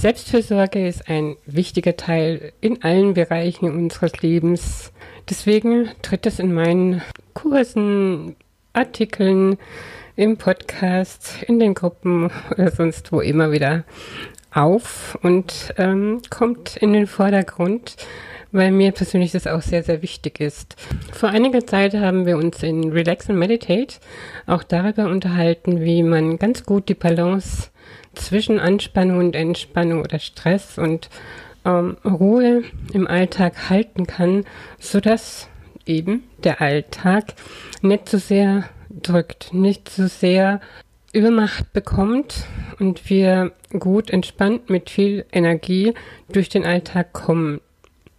Selbstfürsorge ist ein wichtiger Teil in allen Bereichen unseres Lebens. Deswegen tritt es in meinen Kursen, Artikeln, im Podcast, in den Gruppen oder sonst wo immer wieder auf und ähm, kommt in den Vordergrund, weil mir persönlich das auch sehr, sehr wichtig ist. Vor einiger Zeit haben wir uns in Relax and Meditate auch darüber unterhalten, wie man ganz gut die Balance zwischen Anspannung und Entspannung oder Stress und ähm, Ruhe im Alltag halten kann, sodass eben der Alltag nicht so sehr drückt, nicht so sehr Übermacht bekommt und wir gut entspannt mit viel Energie durch den Alltag kommen.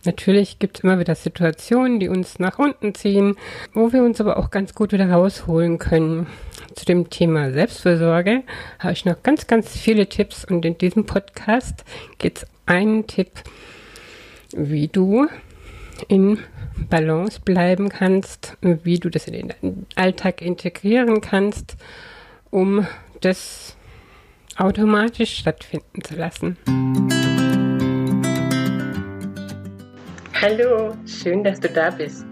Natürlich gibt es immer wieder Situationen, die uns nach unten ziehen, wo wir uns aber auch ganz gut wieder rausholen können. Zu dem Thema Selbstversorge habe ich noch ganz, ganz viele Tipps und in diesem Podcast geht es einen Tipp, wie du in Balance bleiben kannst, wie du das in den Alltag integrieren kannst, um das automatisch stattfinden zu lassen. Hallo, schön, dass du da bist.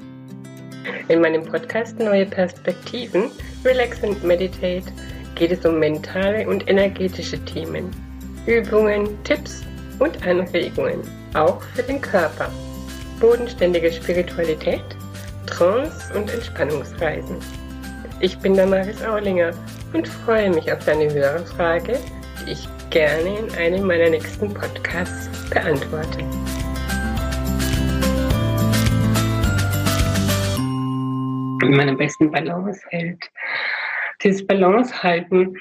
In meinem Podcast Neue Perspektiven, Relax and Meditate geht es um mentale und energetische Themen, Übungen, Tipps und Anregungen, auch für den Körper, bodenständige Spiritualität, Trance und Entspannungsreisen. Ich bin Damaris Aulinger und freue mich auf deine Hörerfrage, die ich gerne in einem meiner nächsten Podcasts beantworte. In meinem besten Balance hält. Dieses Balance halten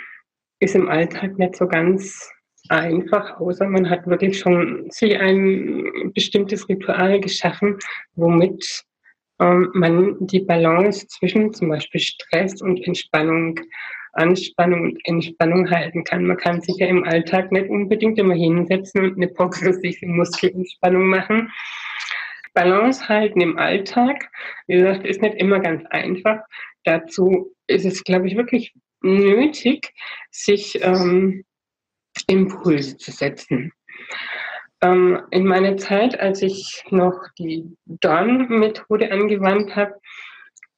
ist im Alltag nicht so ganz einfach, außer man hat wirklich schon sich ein bestimmtes Ritual geschaffen, womit ähm, man die Balance zwischen zum Beispiel Stress und Entspannung, Anspannung und Entspannung halten kann. Man kann sich ja im Alltag nicht unbedingt immer hinsetzen und eine progressive Muskelentspannung machen, Balance halten im Alltag, wie gesagt, ist nicht immer ganz einfach. Dazu ist es, glaube ich, wirklich nötig, sich ähm, Impulse zu setzen. Ähm, in meiner Zeit, als ich noch die Dorn-Methode angewandt habe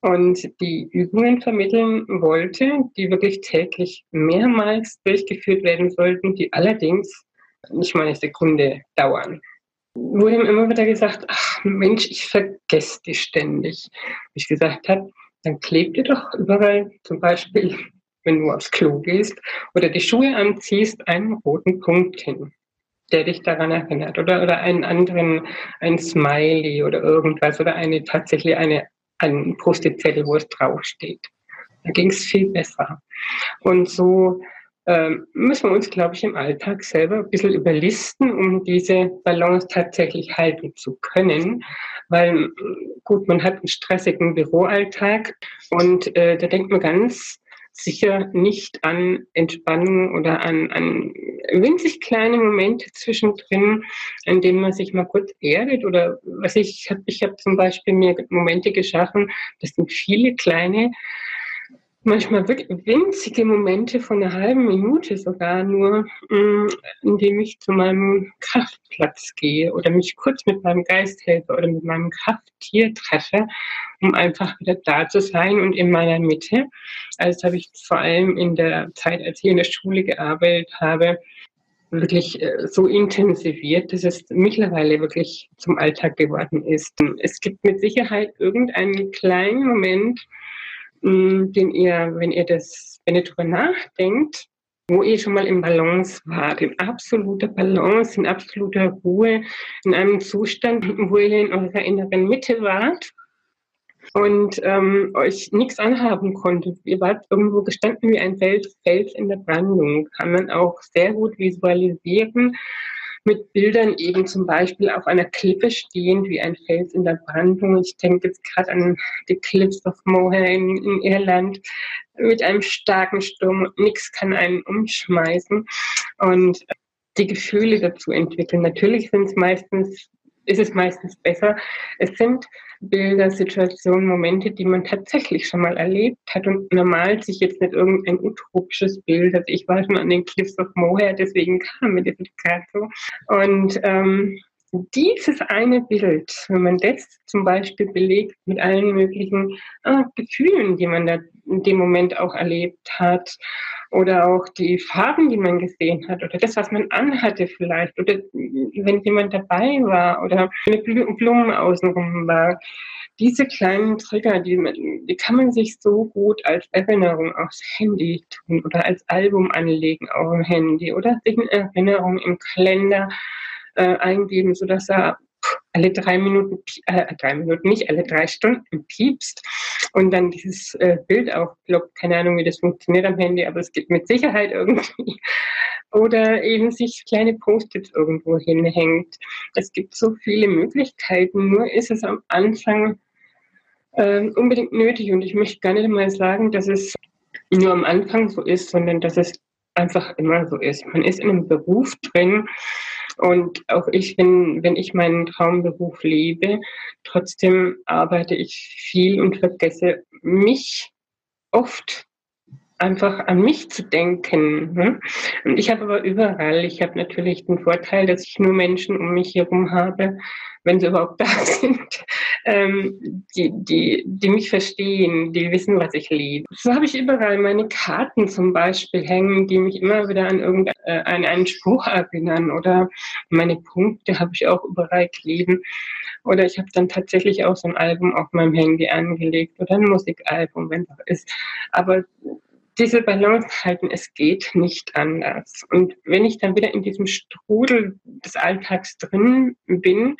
und die Übungen vermitteln wollte, die wirklich täglich mehrmals durchgeführt werden sollten, die allerdings nicht mal eine Sekunde dauern wurde ihm immer wieder gesagt, ach Mensch, ich vergesse dich ständig. Ich gesagt habe, dann kleb dir doch überall, zum Beispiel, wenn du aufs Klo gehst oder die Schuhe anziehst, einen roten Punkt hin, der dich daran erinnert. Oder, oder einen anderen, ein Smiley oder irgendwas oder eine tatsächlich eine, ein Post-it-Zettel, wo es draufsteht. Da ging es viel besser. Und so ähm, müssen wir uns, glaube ich, im Alltag selber ein bisschen überlisten, um diese Balance tatsächlich halten zu können. Weil, gut, man hat einen stressigen Büroalltag und äh, da denkt man ganz sicher nicht an Entspannung oder an, an winzig kleine Momente zwischendrin, in denen man sich mal kurz erdet oder was ich, habe ich hab zum Beispiel mir Momente geschaffen, das sind viele kleine manchmal wirklich winzige Momente von einer halben Minute sogar nur, mm, indem ich zu meinem Kraftplatz gehe oder mich kurz mit meinem Geist helfe oder mit meinem Krafttier treffe, um einfach wieder da zu sein und in meiner Mitte. Also das habe ich vor allem in der Zeit, als ich in der Schule gearbeitet habe, wirklich äh, so intensiviert, dass es mittlerweile wirklich zum Alltag geworden ist. Es gibt mit Sicherheit irgendeinen kleinen Moment, den ihr, wenn ihr das, wenn ihr darüber nachdenkt, wo ihr schon mal im Balance wart, in absoluter Balance, in absoluter Ruhe, in einem Zustand, wo ihr in eurer inneren Mitte wart und ähm, euch nichts anhaben konntet. Ihr wart irgendwo gestanden wie ein Fels in der Brandung. Kann man auch sehr gut visualisieren mit Bildern eben zum Beispiel auf einer Klippe stehend wie ein Fels in der Brandung. Ich denke jetzt gerade an die Cliffs of Moher in, in Irland mit einem starken Sturm. Nichts kann einen umschmeißen und die Gefühle dazu entwickeln. Natürlich sind es meistens ist es meistens besser. Es sind Bilder, Situationen, Momente, die man tatsächlich schon mal erlebt hat und normal sich jetzt nicht irgendein utopisches Bild. Also ich war schon an den Cliffs of Moher, deswegen kam mir gerade so. Und ähm, dieses eine Bild, wenn man das zum Beispiel belegt mit allen möglichen äh, Gefühlen, die man da in dem Moment auch erlebt hat, oder auch die Farben, die man gesehen hat, oder das, was man anhatte vielleicht, oder wenn jemand dabei war, oder eine Blumen außenrum war. Diese kleinen Trigger, die, die kann man sich so gut als Erinnerung aufs Handy tun oder als Album anlegen auf dem Handy oder sich eine Erinnerung im Kalender äh, eingeben, sodass er alle drei Minuten, äh, drei Minuten nicht, alle drei Stunden piepst und dann dieses äh, Bild aufploppt. Keine Ahnung, wie das funktioniert am Handy, aber es gibt mit Sicherheit irgendwie. Oder eben sich kleine Post-its irgendwo hinhängt. Es gibt so viele Möglichkeiten, nur ist es am Anfang äh, unbedingt nötig und ich möchte gar nicht mal sagen, dass es nur am Anfang so ist, sondern dass es einfach immer so ist. Man ist in einem Beruf drin und auch ich, wenn, wenn ich meinen Traumberuf lebe, trotzdem arbeite ich viel und vergesse mich oft einfach an mich zu denken. Ne? Und ich habe aber überall, ich habe natürlich den Vorteil, dass ich nur Menschen um mich herum habe, wenn sie überhaupt da sind, ähm, die, die, die mich verstehen, die wissen, was ich liebe. So habe ich überall meine Karten zum Beispiel hängen, die mich immer wieder an irgendeinen äh, einen Spruch erinnern oder meine Punkte habe ich auch überall kleben. Oder ich habe dann tatsächlich auch so ein Album auf meinem Handy angelegt oder ein Musikalbum, wenn es auch ist. Aber diese Balance halten, es geht nicht anders. Und wenn ich dann wieder in diesem Strudel des Alltags drin bin,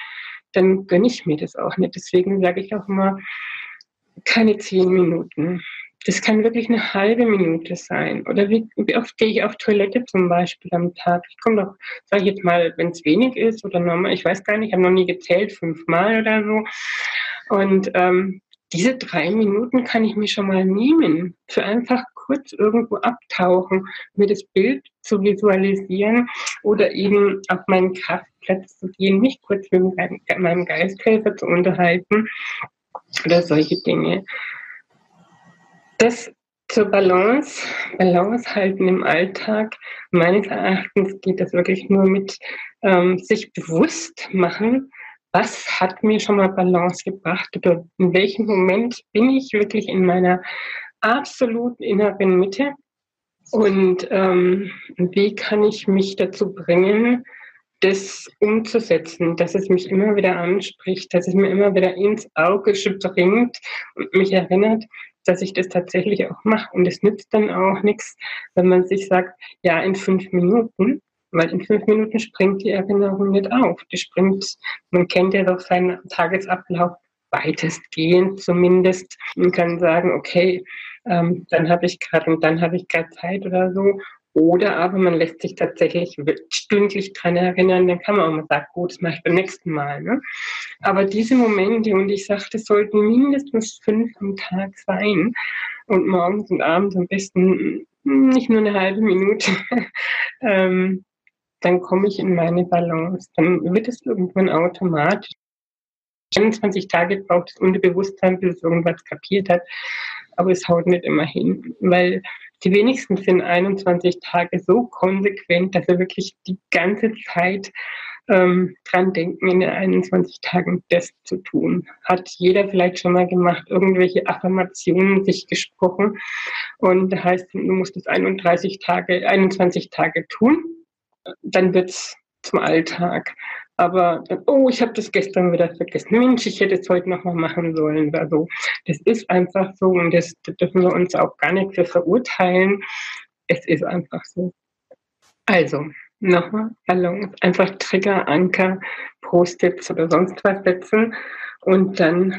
dann gönne ich mir das auch nicht. Deswegen sage ich auch immer, keine zehn Minuten. Das kann wirklich eine halbe Minute sein. Oder wie, wie oft gehe ich auf Toilette zum Beispiel am Tag? Ich komme doch, sage ich jetzt mal, wenn es wenig ist oder normal, ich weiß gar nicht, ich habe noch nie gezählt, fünfmal oder so. Und ähm, diese drei Minuten kann ich mir schon mal nehmen, für einfach kurz irgendwo abtauchen, mir das Bild zu visualisieren oder eben auf meinen Kraftplatz zu gehen, mich kurz mit meinem Geisthelfer zu unterhalten oder solche Dinge. Das zur Balance, Balance halten im Alltag. Meines Erachtens geht das wirklich nur mit ähm, sich bewusst machen, was hat mir schon mal Balance gebracht oder in welchem Moment bin ich wirklich in meiner absoluten inneren Mitte und ähm, wie kann ich mich dazu bringen, das umzusetzen, dass es mich immer wieder anspricht, dass es mir immer wieder ins Auge springt und mich erinnert, dass ich das tatsächlich auch mache. Und es nützt dann auch nichts, wenn man sich sagt, ja, in fünf Minuten, weil in fünf Minuten springt die Erinnerung nicht auf. Die springt, man kennt ja doch seinen Tagesablauf weitestgehend zumindest und kann sagen, okay, ähm, dann habe ich gerade und dann habe ich gerade Zeit oder so. Oder aber man lässt sich tatsächlich stündlich dran erinnern, dann kann man auch mal sagen, gut, das mache ich beim nächsten Mal. Ne? Aber diese Momente, und ich sagte, es sollten mindestens fünf am Tag sein und morgens und abends am besten nicht nur eine halbe Minute, ähm, dann komme ich in meine Balance. Dann wird es irgendwann automatisch. 21 Tage braucht das Unterbewusstsein, bis es irgendwas kapiert hat aber es haut nicht immer hin, weil die wenigsten sind 21 Tage so konsequent, dass sie wirklich die ganze Zeit ähm, dran denken, in den 21 Tagen das zu tun. Hat jeder vielleicht schon mal gemacht, irgendwelche Affirmationen sich gesprochen und heißt, du musst es 31 Tage, 21 Tage tun, dann wird es zum Alltag. Aber oh, ich habe das gestern wieder vergessen. Mensch, ich hätte es heute nochmal machen sollen. Also, das ist einfach so und das, das dürfen wir uns auch gar nicht für verurteilen. Es ist einfach so. Also, nochmal Ballons, einfach Trigger, Anker, Post-its oder sonst was setzen und dann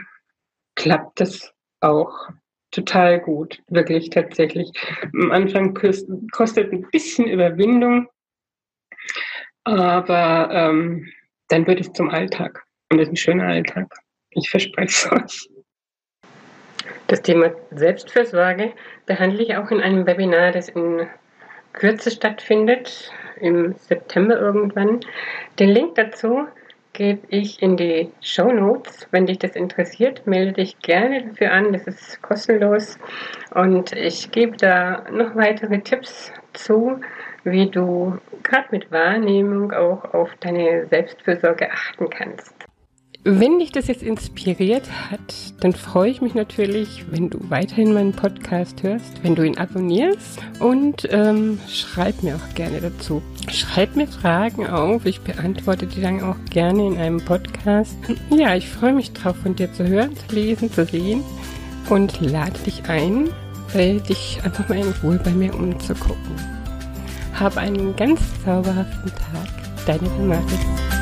klappt das auch total gut, wirklich tatsächlich. Am Anfang kostet ein bisschen Überwindung, aber ähm, dann wird es zum Alltag. Und es ist ein schöner Alltag. Ich verspreche es euch. Das Thema Selbstfürsorge behandle ich auch in einem Webinar, das in Kürze stattfindet, im September irgendwann. Den Link dazu gebe ich in die Show Notes. Wenn dich das interessiert, melde dich gerne dafür an. Das ist kostenlos. Und ich gebe da noch weitere Tipps zu, wie du gerade mit Wahrnehmung auch auf deine Selbstfürsorge achten kannst. Wenn dich das jetzt inspiriert hat, dann freue ich mich natürlich, wenn du weiterhin meinen Podcast hörst, wenn du ihn abonnierst und ähm, schreib mir auch gerne dazu. Schreib mir Fragen auf, ich beantworte die dann auch gerne in einem Podcast. Ja, ich freue mich drauf, von dir zu hören, zu lesen, zu sehen und lade dich ein, dich einfach mal in Ruhe bei mir umzugucken. Hab einen ganz zauberhaften Tag. Deine Damaris.